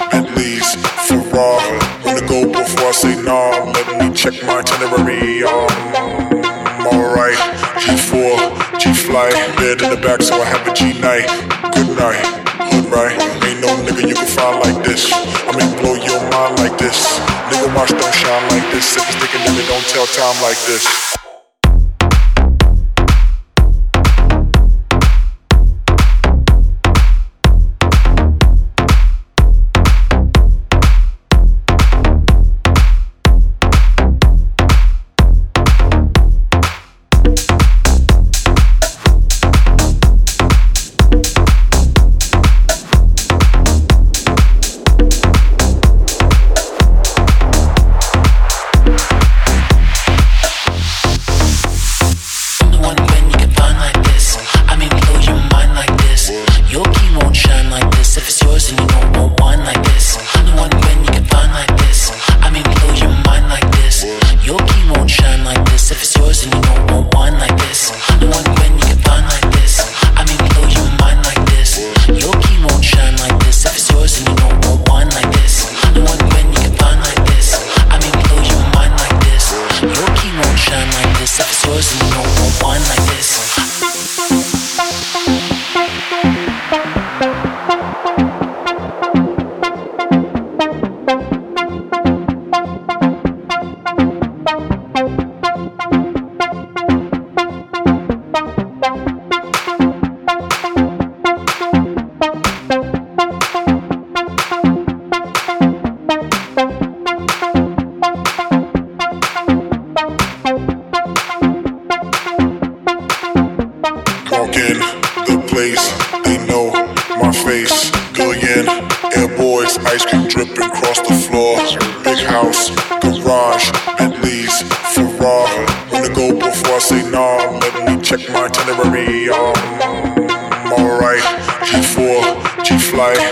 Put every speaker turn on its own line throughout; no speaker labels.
at least for raw. Wanna go before I say nah, let me check my itinerary. Um, alright, G4, G fly. bed in the back, so I have a G night. Good night, hood right. Ain't no nigga you can find like this. I mean, blow your mind like this. Nigga, watch don't shine like this. If it's thinking, nigga, don't tell time like this.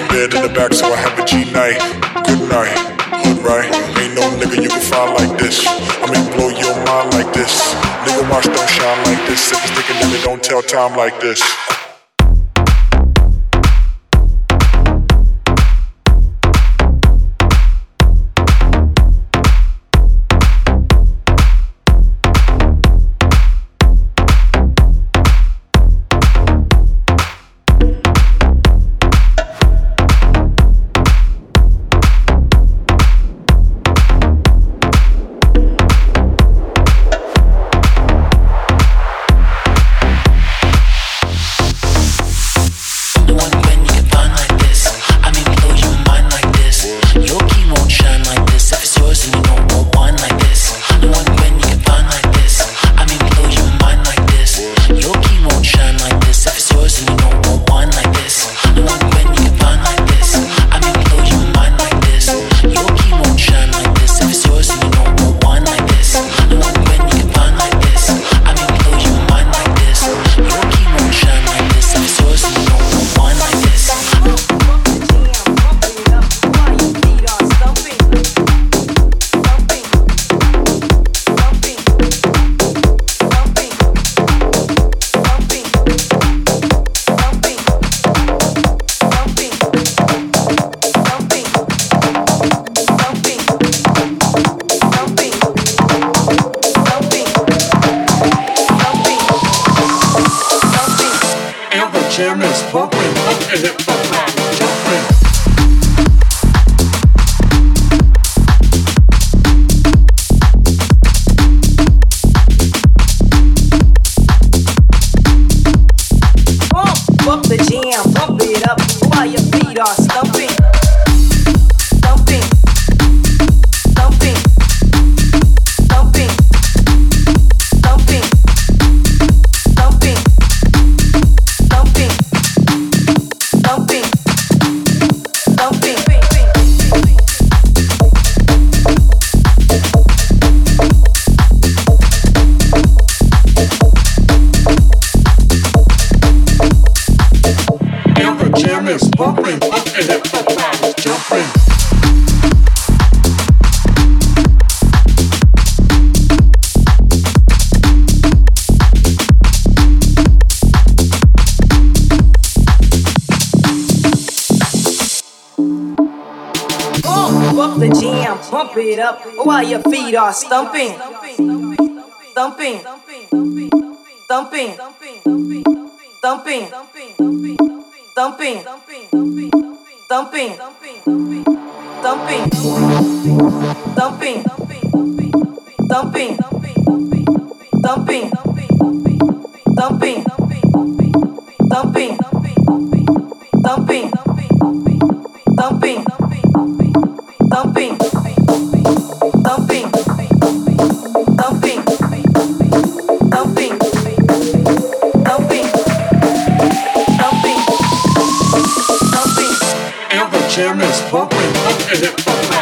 Bed in the back, so I have a G night. Good night, hood right. Ain't no nigga you can find like this. I mean, blow your mind like this. Nigga, watch don't shine like this. If it's thinking nigga, don't tell time like this.
While your feet are stumping, thumping, thumping, thumping, thumping, thumping, thumping, thumping, thumping, thumping, thumping, thumping, thumping, thumping, thumping, thumping. thumping, in the phone.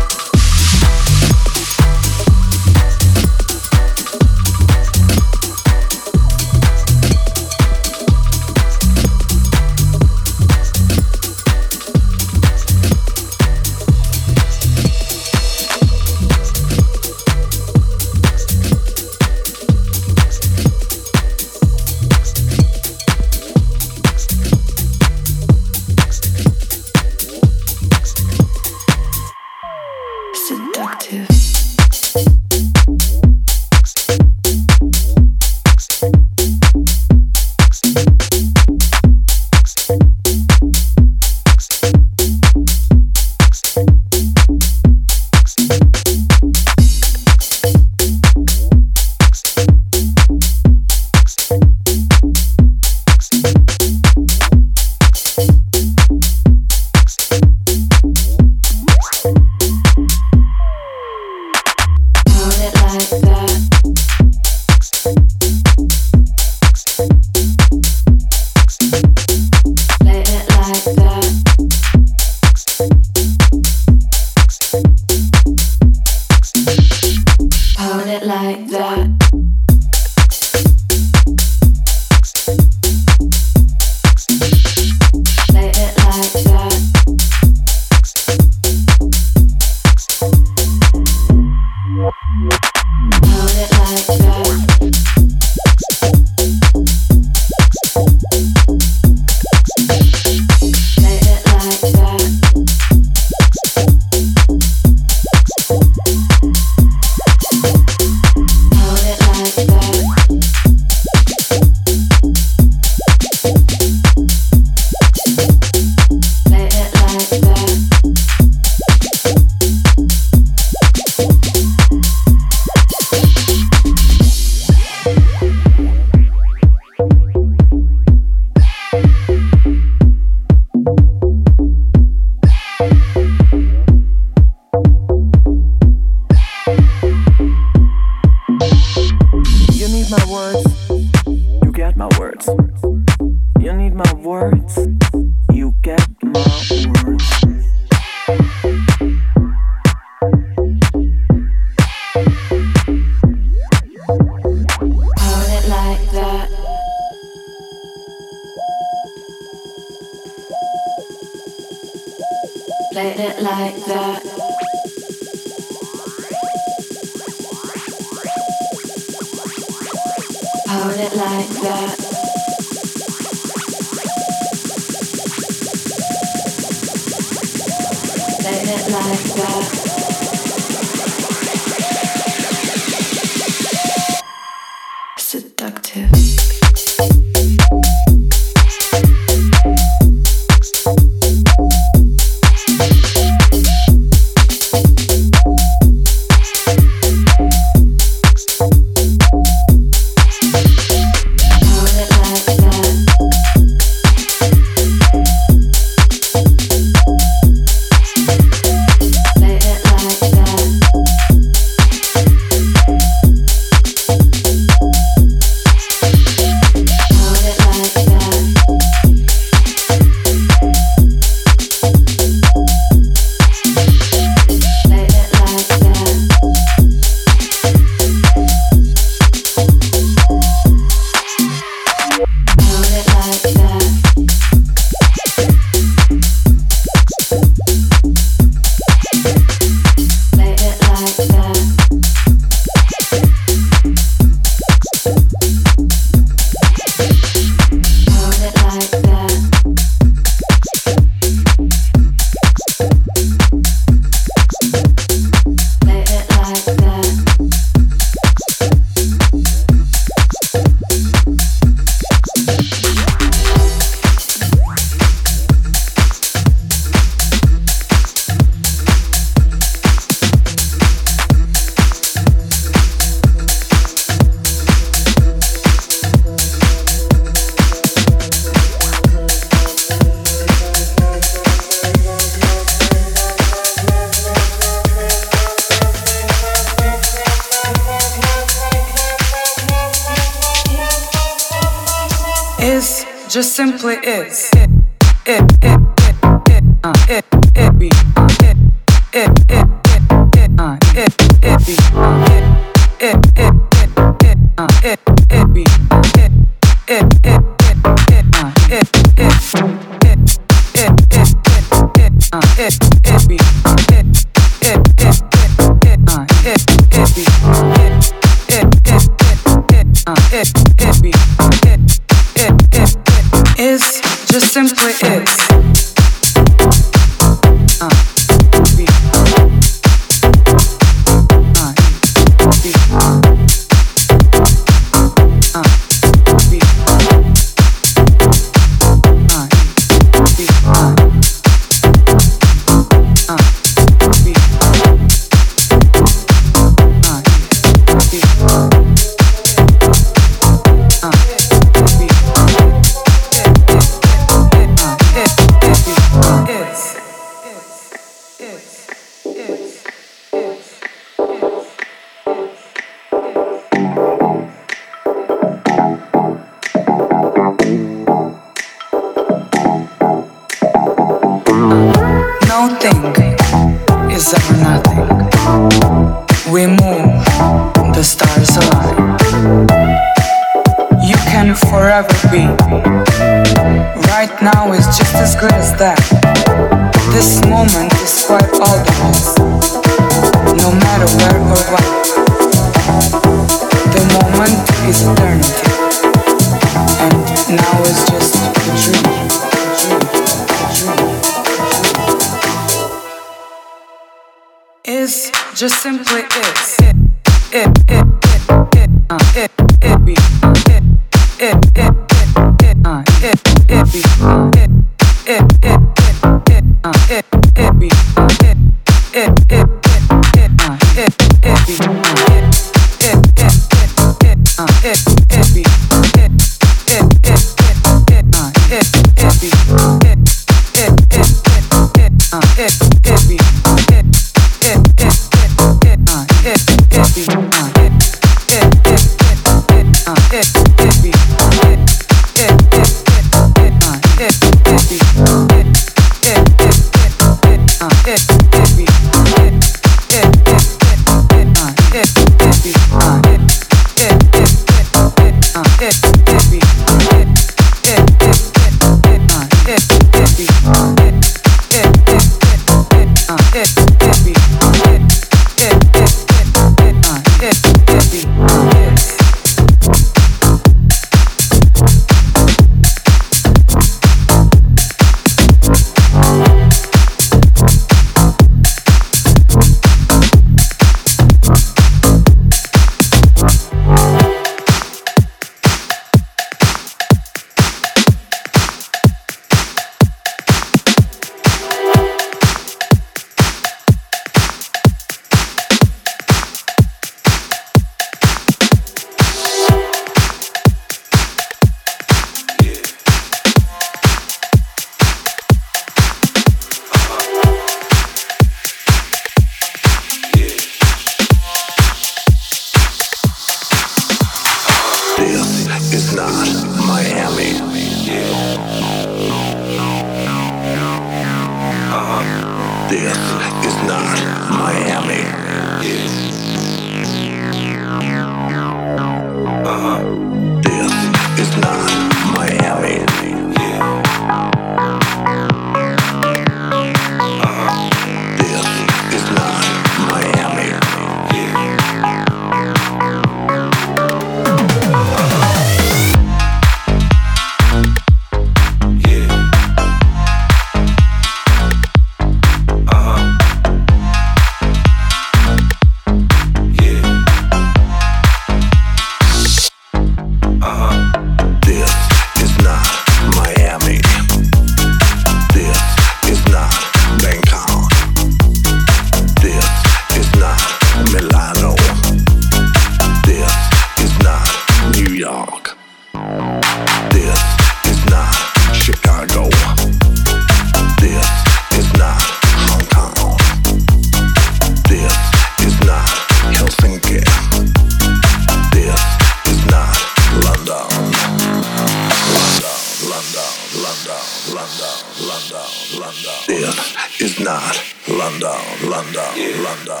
London, London, yeah. London.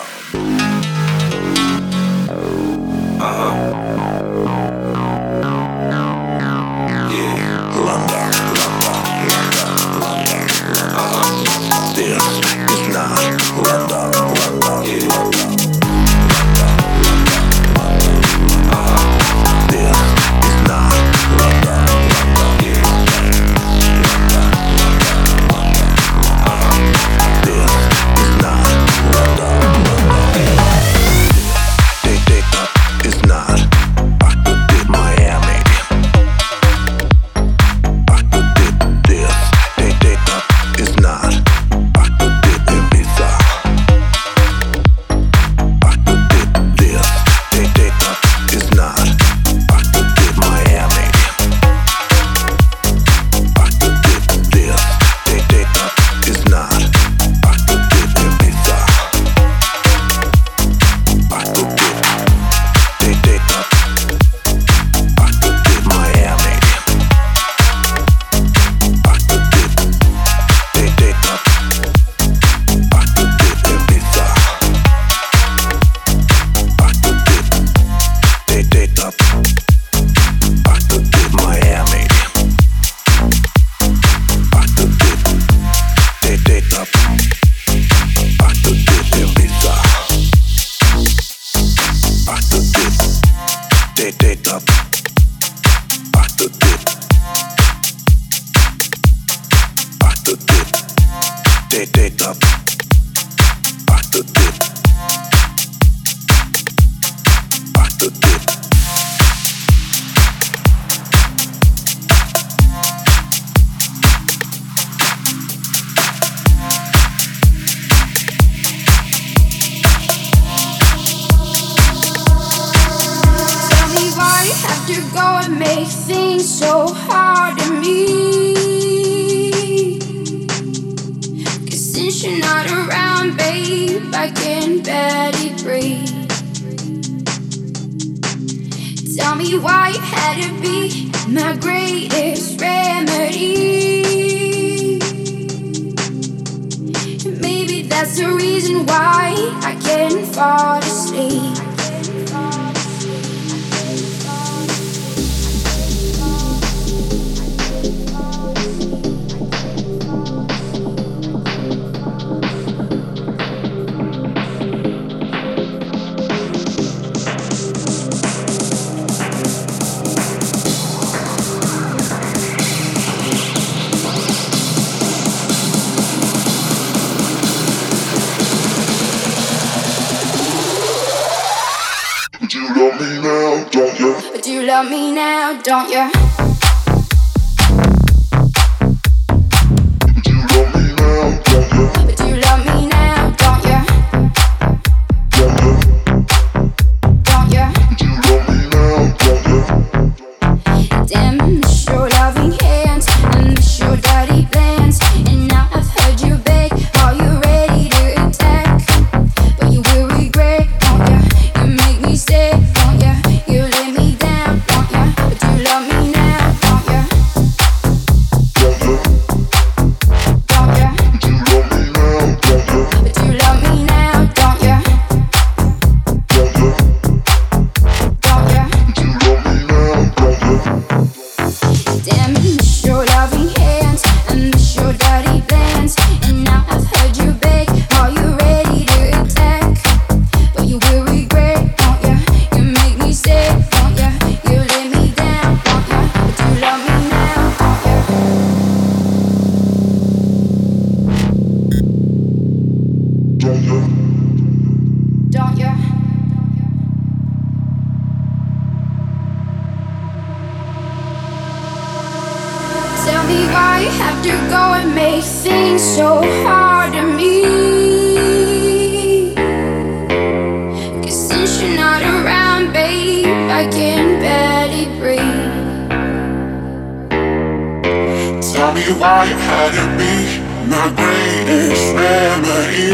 Uh-huh.
Since you're not around, babe, I can barely breathe. Tell me why you had to be my greatest remedy. Maybe that's the reason why I can't fall asleep. love me now, don't you? so hard to me. Cause since you're not around, babe, I can barely breathe.
Tell me why you had to be my greatest remedy.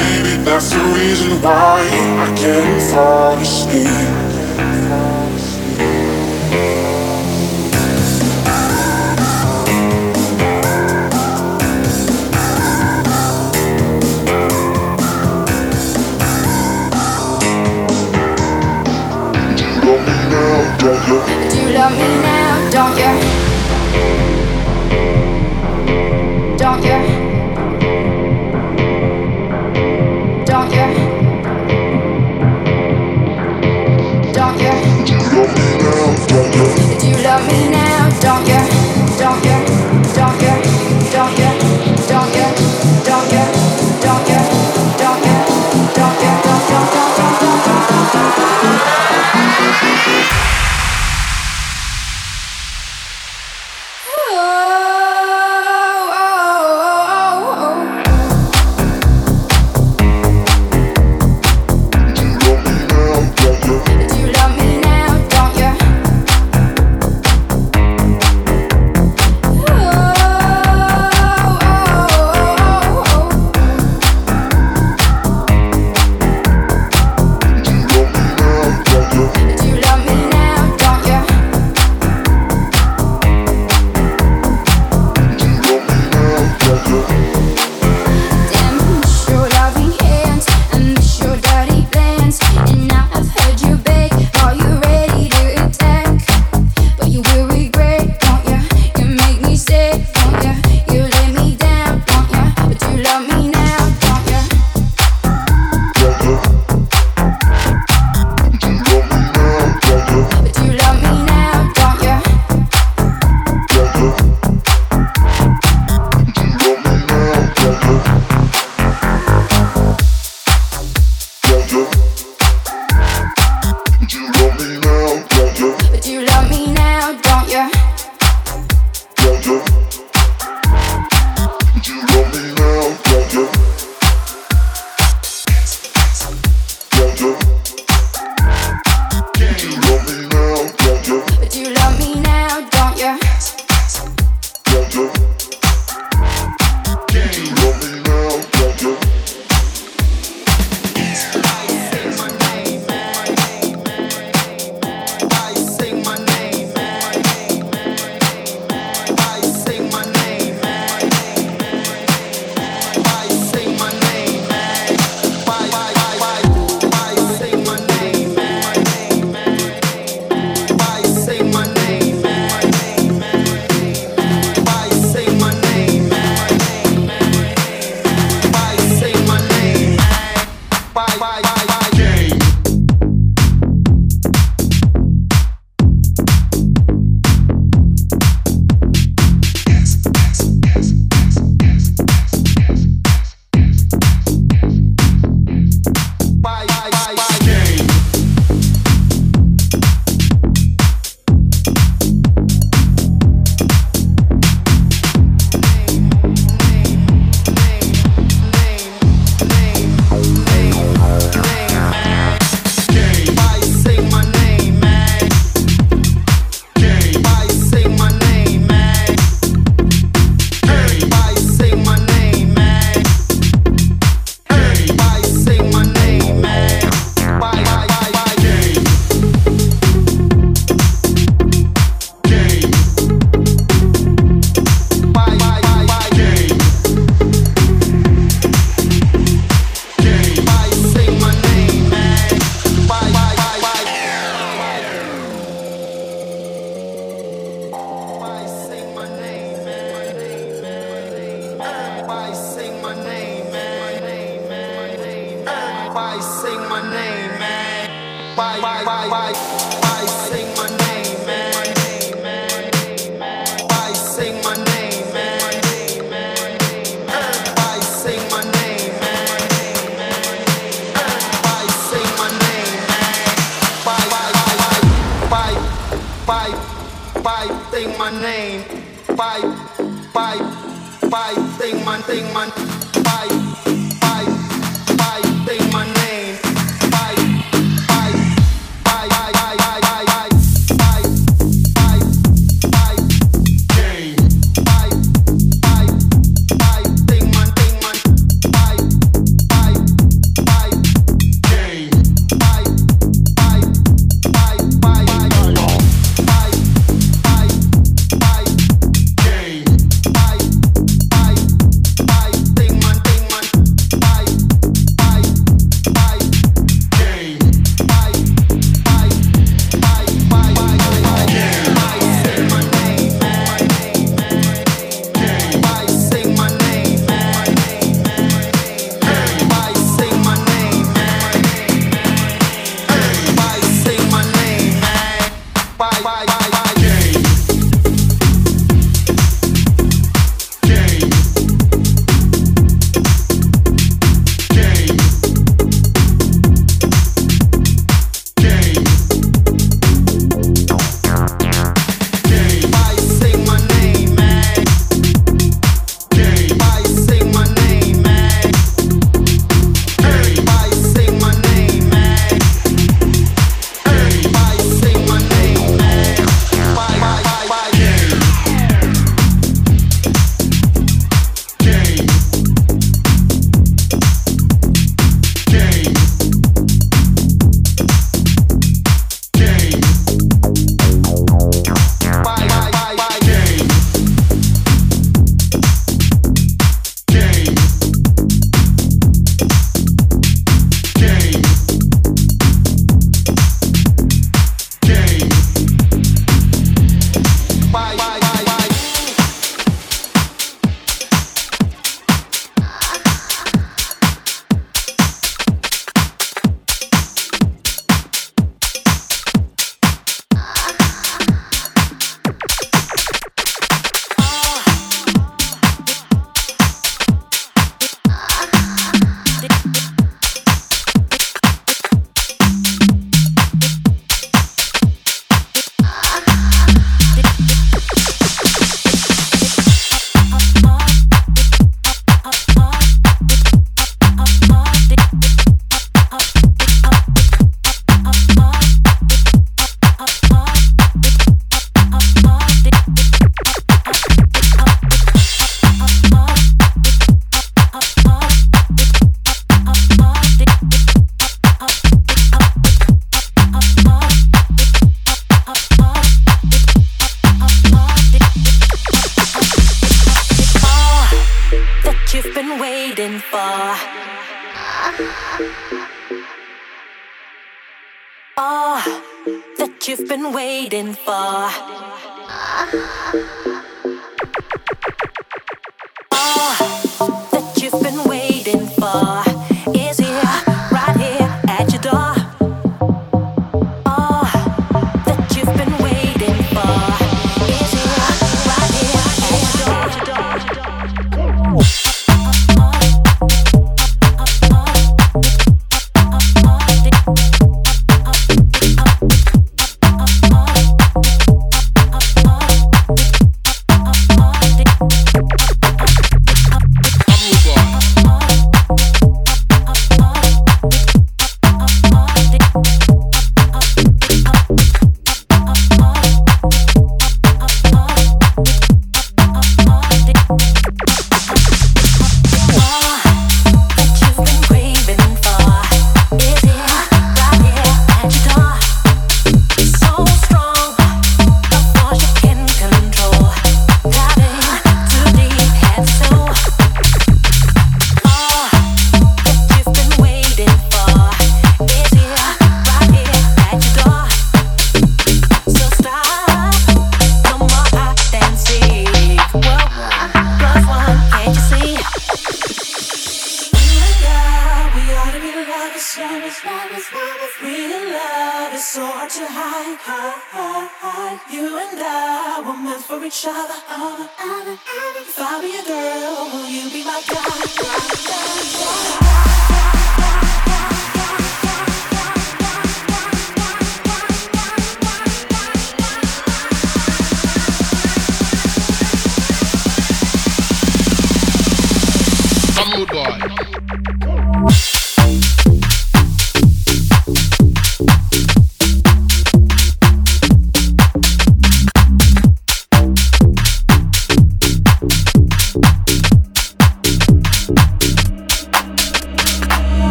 Maybe that's the reason why I can't fall asleep.
tell me now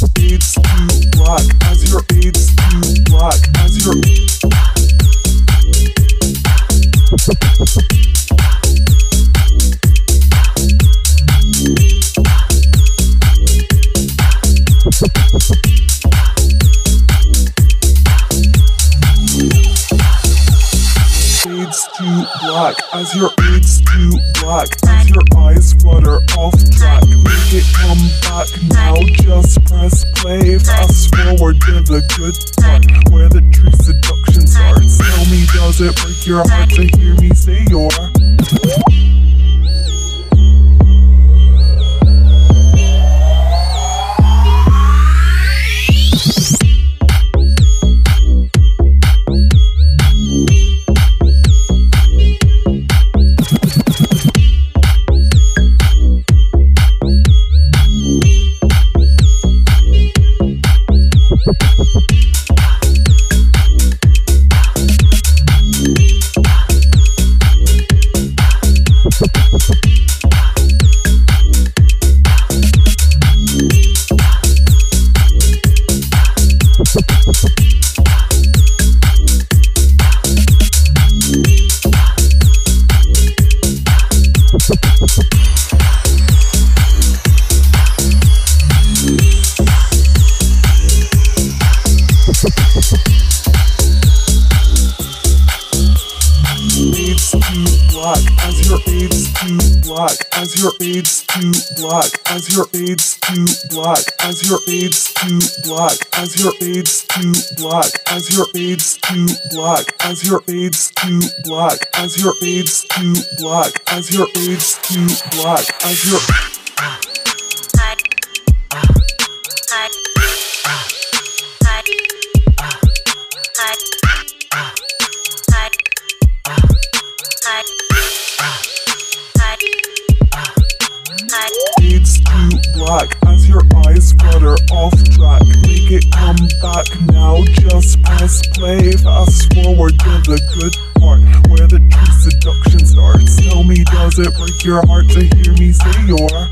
as your AIDS too black, as your AIDS too black, as your black, as your it, I'm back now. Just press play. Fast forward to the good part where the true seduction starts. Tell me, does it break your heart to hear me say you're? Block as your aids too black as your eyes Come back now, just press play. Fast forward to the good part where the true seduction starts. Tell me, does it break your heart to hear me say your?